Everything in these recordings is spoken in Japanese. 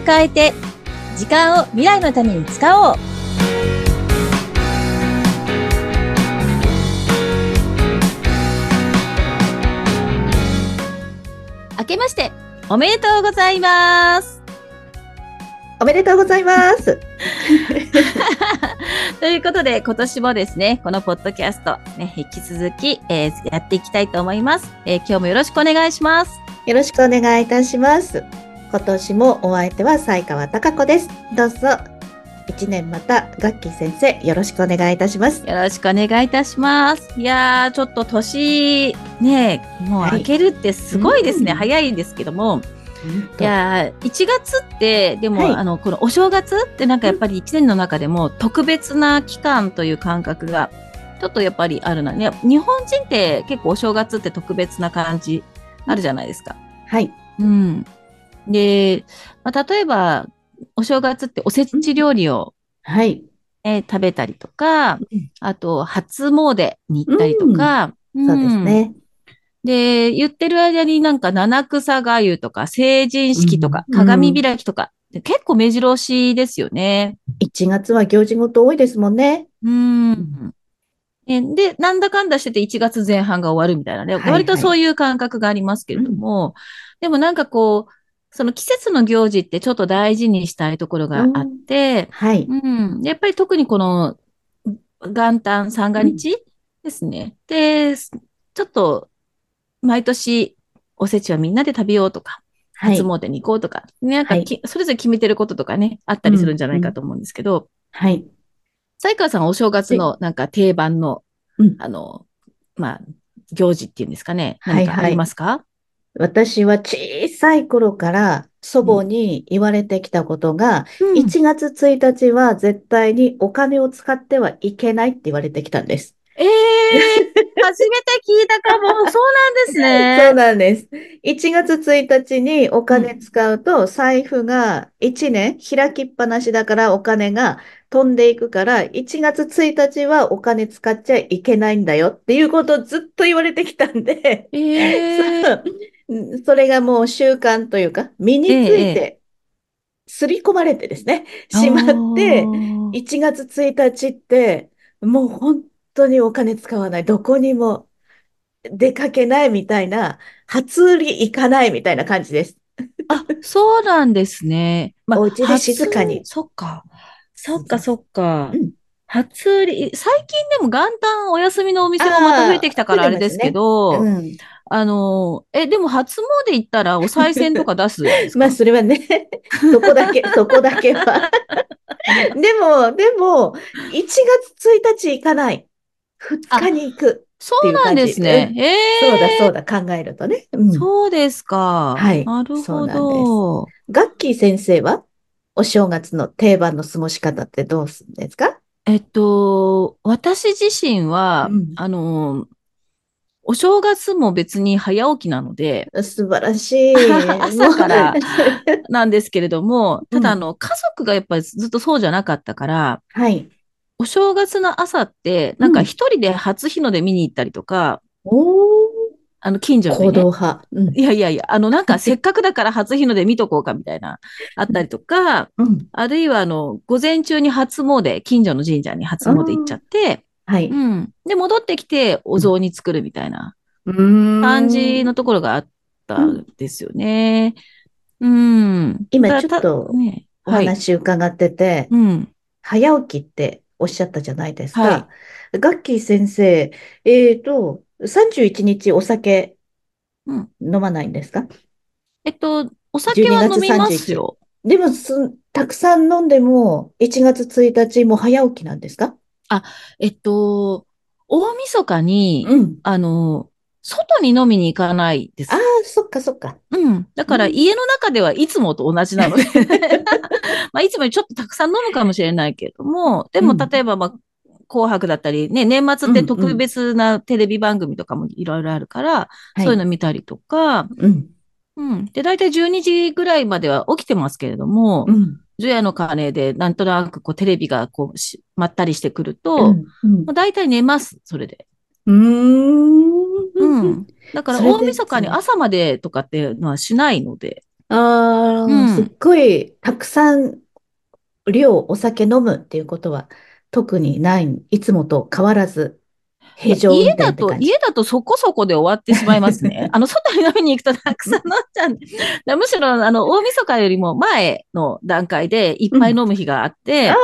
を変えて、時間を未来のために使おう。明けまして、おめでとうございます。おめでとうございます。ということで、今年もですね、このポッドキャスト、ね、引き続き、えーやっていきたいと思います、えー今日もよろしくお願いします。よろしくお願いいたします。今年もお相手は西川貴子です。どうぞ。一年また、ガッキー先生、よろしくお願いいたします。よろしくお願いいたします。いやー、ちょっと年、ね、もうはい明けるってすごいですね。うん早いんですけども。いやー、1月って、でも、はいあの、このお正月ってなんかやっぱり1年の中でも特別な期間という感覚が、ちょっとやっぱりあるな。ね、日本人って結構お正月って特別な感じあるじゃないですか。はい。うん。で、まあ、例えば、お正月っておせち料理を、はい。ね食べたりとかうん、あと、初詣に行ったりとか、そうですんね。で、言ってる間になんか七草がゆとか成人式とかうん鏡開きとか、で結構目白押しですよね。1月は行事ごと多いですもんね。うん。えで、なんだかんだしてて1月前半が終わるみたいなね。はいはい割とそういう感覚がありますけれども、でもなんかこう、その季節の行事ってちょっと大事にしたいところがあって、はい。うん。やっぱり特にこの元旦三が日ですね。で、ちょっと毎年おせちはみんなで食べようとか、はい初。詣に行こうとか、なんかはいき、それぞれ決めてることとかね、あったりするんじゃないかと思うんですけど、はい。才川さんはお正月のなんか定番の、うんあの、まあ、行事っていうんですかね。はい何かありますか、私は小さい頃から祖母に言われてきたことが、うん1月1日は絶対にお金を使ってはいけないって言われてきたんです。ええー、初めて聞いたかも。そうなんですそうね。なんです。1月1日にお金使うと、財布が1年開きっぱなしだからお金が飛んでいくから、1月1日はお金使っちゃいけないんだよっていうことをずっと言われてきたんで、ええー。それがもう習慣というか、身についえて、刷り込まれてですね、しまって、あー1月1日って、もう本当にお金使わない。どこにも出かけないみたいな、初売り行かないみたいな感じです。あ、そうなんですね。まあ、お家で静かに初そっか。そっか、そっかうん。初売り、最近でも元旦お休みのお店もまた増えてきたからあれですけど、うん。あの、え、でも初詣行ったらお賽銭とか出す。まあ、それはね、そこだけ、そこだけは。でも、でも、1月1日行かない。2日に行く。そうなんですね。えそうだ、えそうだ、考えるとね。うん。そうですか。はいなるほそうなんど。ガッキー先生はお正月の定番の過ごし方ってどうするんですか？えっと、私自身は、うんあの、お正月も別に早起きなので、素晴らしい。朝から なんですけれども、ただ、うんあの、家族がやっぱりずっとそうじゃなかったから、はい。お正月の朝って、なんか一人で初日の出見に行ったりとか、あの、近所で行動ね。派。うん。いやいやいや、あの、なんか せっかくだから初日の出見とこうかみたいな、あったりとか、うん。あるいはあの、午前中に初詣、近所の神社に初詣行っちゃって、はい。うん。で、戻ってきてお雑煮作るみたいなうーん感じのところがあったんですよね。うん。今だちょっとおはい。話伺ってて、うん。早起きっておっしゃったじゃないですか。はガッキー先生、えっと、31日お酒うん。飲まないんですか？えっと、お酒は12月飲みますよ。でもす、たくさん飲んでも、1月1日も早起きなんですか？えっと、大晦日に、うん。あの、外に飲みに行かないですああ、。そっかそっか。うん。だからうん家の中ではいつもと同じなので まあ、いつもよりちょっとたくさん飲むかもしれないけれども、でもうん例えば、まあ、紅白だったり、ね、年末って特別なテレビ番組とかもいろいろあるから、はいそういうの見たりとか、うん。うん。で、大体12時ぐらいまでは起きてますけれども、うん。除夜の鐘でなんとなくこうテレビがこうしまったりしてくると、うん。うんまあ、大体寝ます、それで。うーん。うん。だから大晦日に朝までとかっていうのはしないので、ああ、うんすっごいたくさん量お酒飲むっていうことは特にない。いつもと変わらず家だと。家だとそこそこで終わってしまいますね。あの、外に飲みに行くとたくさん飲んじゃう。むしろ、あの、大晦日よりも前の段階でいっぱい飲む日があって、ああ、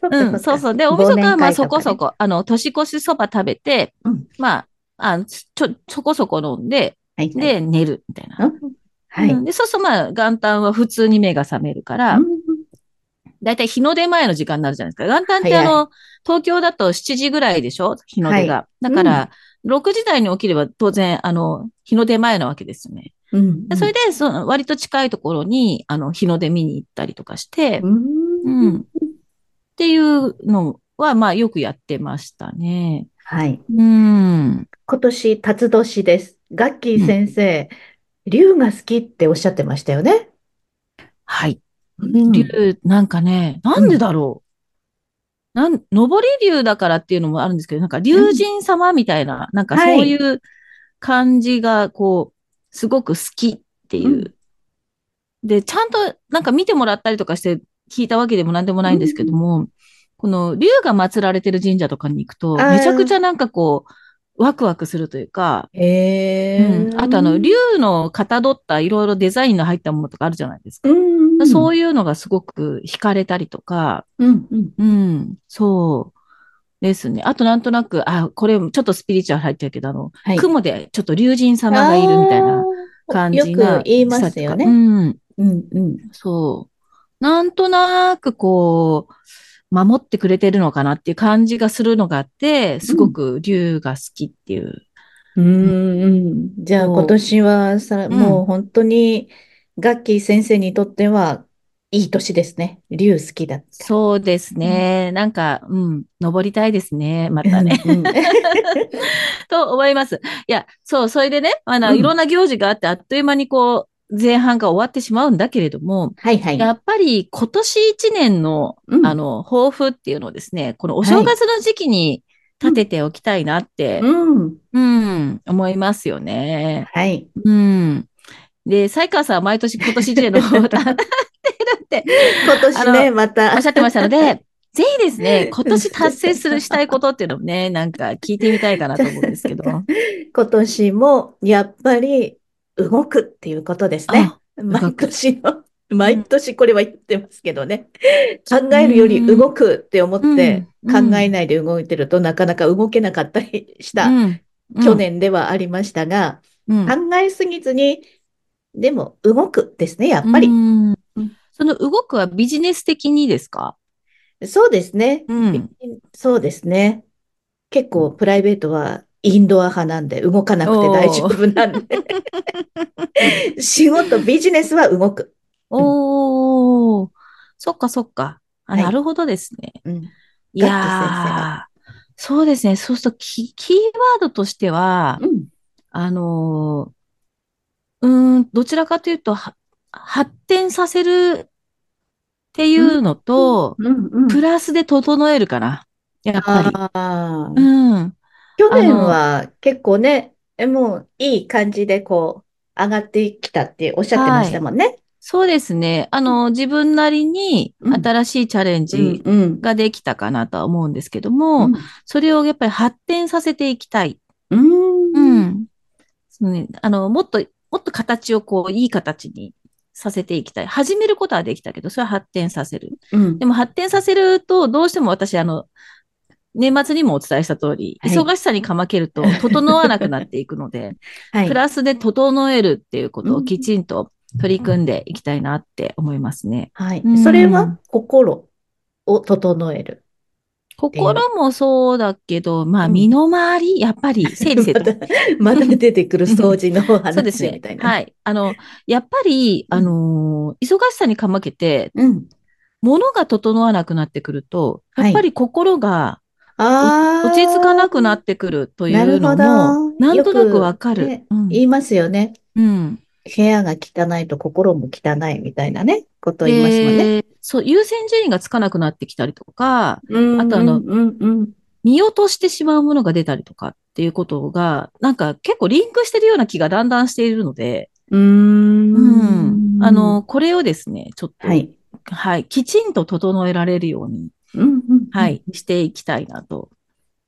そっかそっうん、か。そうそう。で、大晦日はまあそこそこ、あの、年越しそば食べて、うんまあ、あちょ、そこそこ飲んで、はいはい。で、寝るみたいな。うんはい。うんで、そうするとまあ、元旦は普通に目が覚めるから、うんだいたい日の出前の時間になるじゃないですか。元旦ってあの、東京だと7時ぐらいでしょ？日の出が。はだから、6時台に起きれば当然、あの、日の出前なわけですよね。うんでそれで、その、割と近いところに、あの、日の出見に行ったりとかして、ううんん。っていうのは、まあ、よくやってましたね。はい。うん。今年、辰年です。ガッキー先生、竜が好きっておっしゃってましたよね。竜、なんかね、なんでだろう。なん、上り竜だからっていうのもあるんですけど、なんか竜神様みたいな、なんかそういう感じが、こう、すごく好きっていう。うんで、ちゃんとなんか見てもらったりとかして聞いたわけでもなんでもないんですけども、この竜が祀られてる神社とかに行くと、めちゃくちゃなんかこう、ワクワクするというか、へうん、あとあの、竜のかたどったいろいろデザインの入ったものとかあるじゃないですか。うん、そういいうのがすごく惹かれたりとか、うん、うん。うん、そうですね。あとなんとなく、あ、これちょっとスピリチュアル入ってるけど、あの、はい雲でちょっと竜神様がいるみたいな感じよがく言いますよね。うん、うん、うん。そう。なんとなくこう、守ってくれてるのかなっていう感じがするのがあって、すごく竜が好きっていう。うん、うん。じゃあ今年はさ、んもう本当にガッキー先生にとってはいい年ですね。竜好きだった。そうですね。なんか、うん、登りたいですね。またね。うんうん と思います。いや、そう、それでね、あの、うんいろんな行事があって、あっという間にこう、前半が終わってしまうんだけれども、はいはい。やっぱり今年一年の、うんあの、抱負っていうのをですね、このお正月の時期に立てておきたいなって、うん。うん、思いますよね。はい。うん。で、西川さんは毎年今年一年の抱負を立てるって今年ね、また。おっしゃってましたので、ぜひですね、今年達成するしたいことっていうのもね、なんか聞いてみたいかなと思うんですけど。今年もやっぱり動くっていうことですね。毎年の、毎年これは言ってますけどね。考えるより動くって思ってうん。考えないで動いてるとなかなか動けなかったりしたうん。去、年ではありましたが、考えすぎずに、でも動くですね、やっぱり。うんその動くはビジネス的にですか？そうですね。うん。そうですね。結構プライベートはインドア派なんで動かなくて大丈夫なんで。仕事、ビジネスは動く。おー、そっかそっか。あ、はいなるほどですね。うん。いやー、そうですね。そうするとキ、キーワードとしては、うん。あのー、うーん、どちらかというと、は発展させるっていうのと、うんうん。プラスで整えるかな。やっぱり。うん。去年は結構ね、えもういい感じでこう、上がってきたっておっしゃってましたもんね。そうですね。あの、自分なりにうん新しいチャレンうんジうん。ができたかなとは思うんですけども、うんそれをやっぱり発展させていきたい。う。うんん。そうね、あの、もっと、もっと形をこう、いい形にさせていきたい。始めることはできたけど、それは発展させる。うんでも発展させると、どうしても私、あの、年末にもお伝えした通り、はい忙しさにかまけると、整わなくなっていくので、はい。プラスで整えるっていうことをきちんと取り組んでいきたいなって思いますね。はいうん。それは心を整える。心もそうだけど、まあ、うん身の回り、やっぱり 整理整ま頓。た、また出てくる掃除の そうですね話みたい。な。。はいい。あの、やっぱり、うんあのー忙しさにかまけて、うん。物が整わなくなってくると、はいやっぱり心が。落ち着かなくなってくるというのも、なんとなくわかる。よくねうん言いますよね。うん。部屋が汚いと心も汚いみたいなね、ことを言いますもんね。でそう、優先順位がつかなくなってきたりとか、うんあとあのうんうん見落としてしまうものが出たりとかっていうことが、なんか結構リンクしてるような気がだんだんしているので、うん。うーん。うん。あの、これをですね、ちょっと、はい。はい、きちんと整えられるように、はい、していきたいなと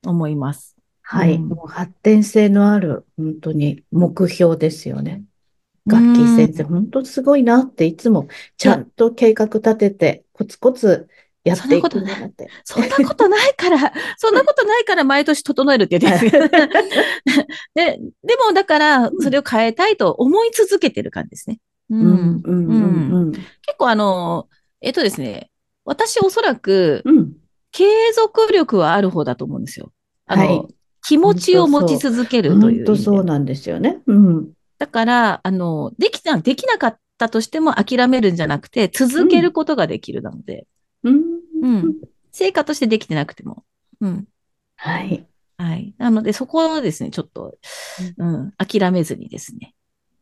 思います。はい。うんもう発展性のある、本当に目標ですよね。ガッキー先生、本当すごいなっていつもちゃんと計画立てて、コツコツやっていくんだなって。そんなことないから、そんなことないから毎年整えるって言ってるんでで、でもだから、それを変えたいと思い続けてる感じですね。結構あの、えっとですね、私おそらくうん。継続力はある方だと思うんですよ。あの、はい気持ちを持ち続けるという意本当。そうなんですよね。うん。だから、あの、できた、できなかったとしても諦めるんじゃなくて、続けることができるなので、うん。うん。成果としてできてなくても。うん。はい。はい。なので、そこはですね、ちょっと、うん、諦めずにですね、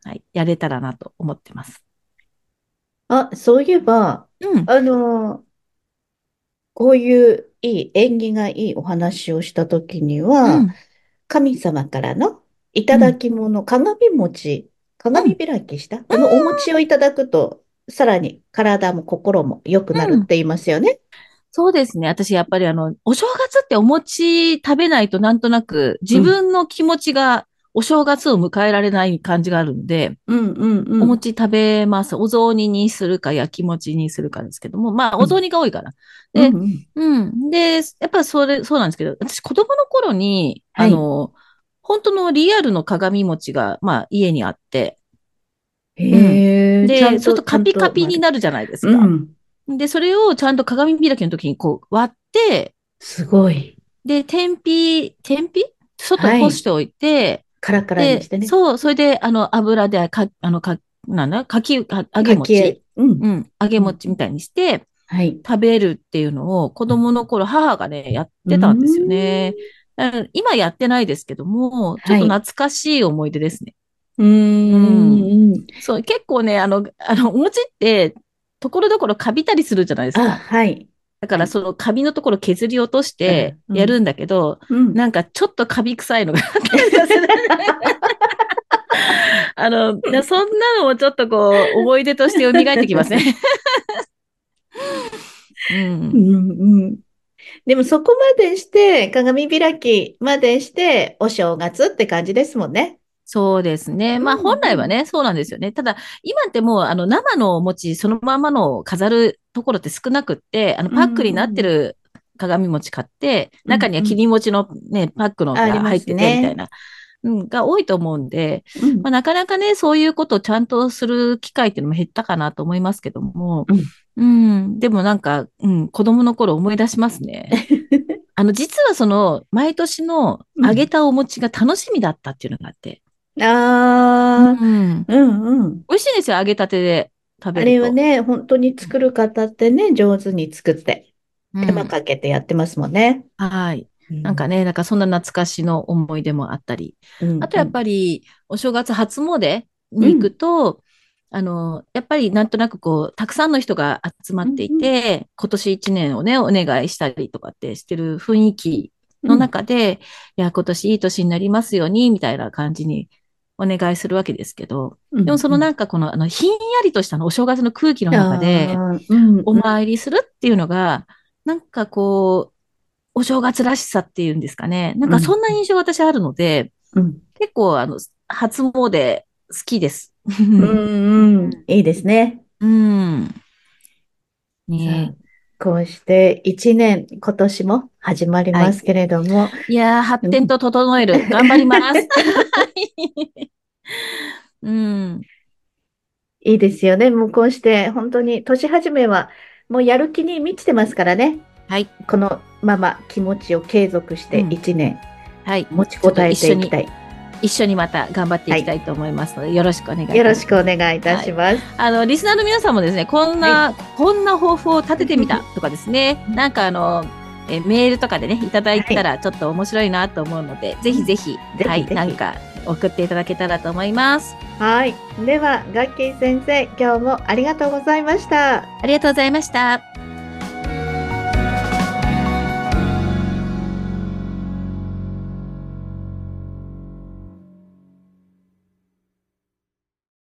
はい、やれたらなと思ってます。あ、そういえば、うん。あの、こういういい、縁起がいいお話をしたときには、うん神様からのいただき物、鏡餅、鏡開きした、あのお餅をいただくと、さらに体も心も良くなるって言いますよね。そうですね。私、やっぱりあの、お正月ってお餅食べないとなんとなく自分の気持ちがお正月を迎えられない感じがあるんで、うんうんうん。お餅食べます。お雑煮にするか焼き餅にするかですけども、まあ、お雑煮が多いから。でうんうんうん。で、やっぱりそれ、そうなんですけど、私子供の頃に、はいあの、本当のリアルの鏡餅が、まあ、家にあって、へえ、で、ちゃんとカピカピになるじゃないですか。うん。で、それをちゃんと鏡開きの時にこう割って、すごい。で、天日、天日？外はい干しておいて、カラカラにしてね。そう、それで、あの、油で、か、あの、か、なんだ、かき、か揚げ餅げ。うん。うん、揚げ餅みたいにして、はい。食べるっていうのを子供の頃母がね、やってたんですよね。だから今やってないですけども、ちょっと懐かしい思い出ですね。うーん。そう、結構ね、あの、あの、お餅って、ところどころカビたりするじゃないですあ、か。はい。だからそのカビのところ削り落としてうんやるんだけど、うん。なんかちょっとカビ臭いのがあ の、なそんなのもちょっとこう、思い出として蘇ってきますね。うんうんうん。でもそこまでして、鏡開きまでして、お正月って感じですもんね。そうですね。まあうん本来はね、そうなんですよね。ただ、今ってもう、あの、生のお餅そのままのを飾るところって少なくって、あの、パックになってる鏡餅買って、うん中には切り餅のね、パックのが入ってて、みたいな、うん、が多いと思うんで、うんまあ、なかなかね、そういうことをちゃんとする機会っていうのも減ったかなと思いますけども、うん、でもなんか、うん、子供の頃思い出しますね。あの、実はその、毎年の揚げたお餅が楽しみだったっていうのがあって、ああ、うん、うんうん。美味しいんですよ、揚げたてで食あべると。れはね、本当に作る方ってね、上手に作って、うん手間かけてやってますもんね。はい。なんかね、なんかそんな懐かしの思い出もあったり。うん、あとやっぱり、お正月初詣に行くと、あの、やっぱりなんとなくこう、たくさんの人が集まっていて、今年一年をね、お願いしたりとかってしてる雰囲気の中で、いや、今年いい年になりますように、みたいな感じにお願いするわけですけど、うん、でもそのなんかこの、あの、ひんやりとしたのお正月の空気の中で、お参りするっていうのが、なんかこう、お正月らしさっていうんですかね。なんかそんな印象私あるので、うん。結構あの、初詣好きです。うんうん、いいですね。うん。さねあこうして一年、今年も始まりますけれども、えいやー、発展と整える。頑張ります。は いうん。いいですよね。もうこうして本当に年始めはもうやる気に満ちてますからね。はい。このまま気持ちを継続してうん一年はい。持ちこたえていきたい。一緒にまた頑張っていきたいと思いますので、よろしくお願いします。よろしくお願いいたします。あの、リスナーの皆さんもですね、こんな、こんな抱負を立ててみたとかですね、なんかあの、えメールとかでね、いただいたらちょっと面白いなと思うので、ぜひぜひ、はい、ぜひなんか送っていただけたらと思います。はい。では、ガッキー先生、今日もありがとうございました。ありがとうございました。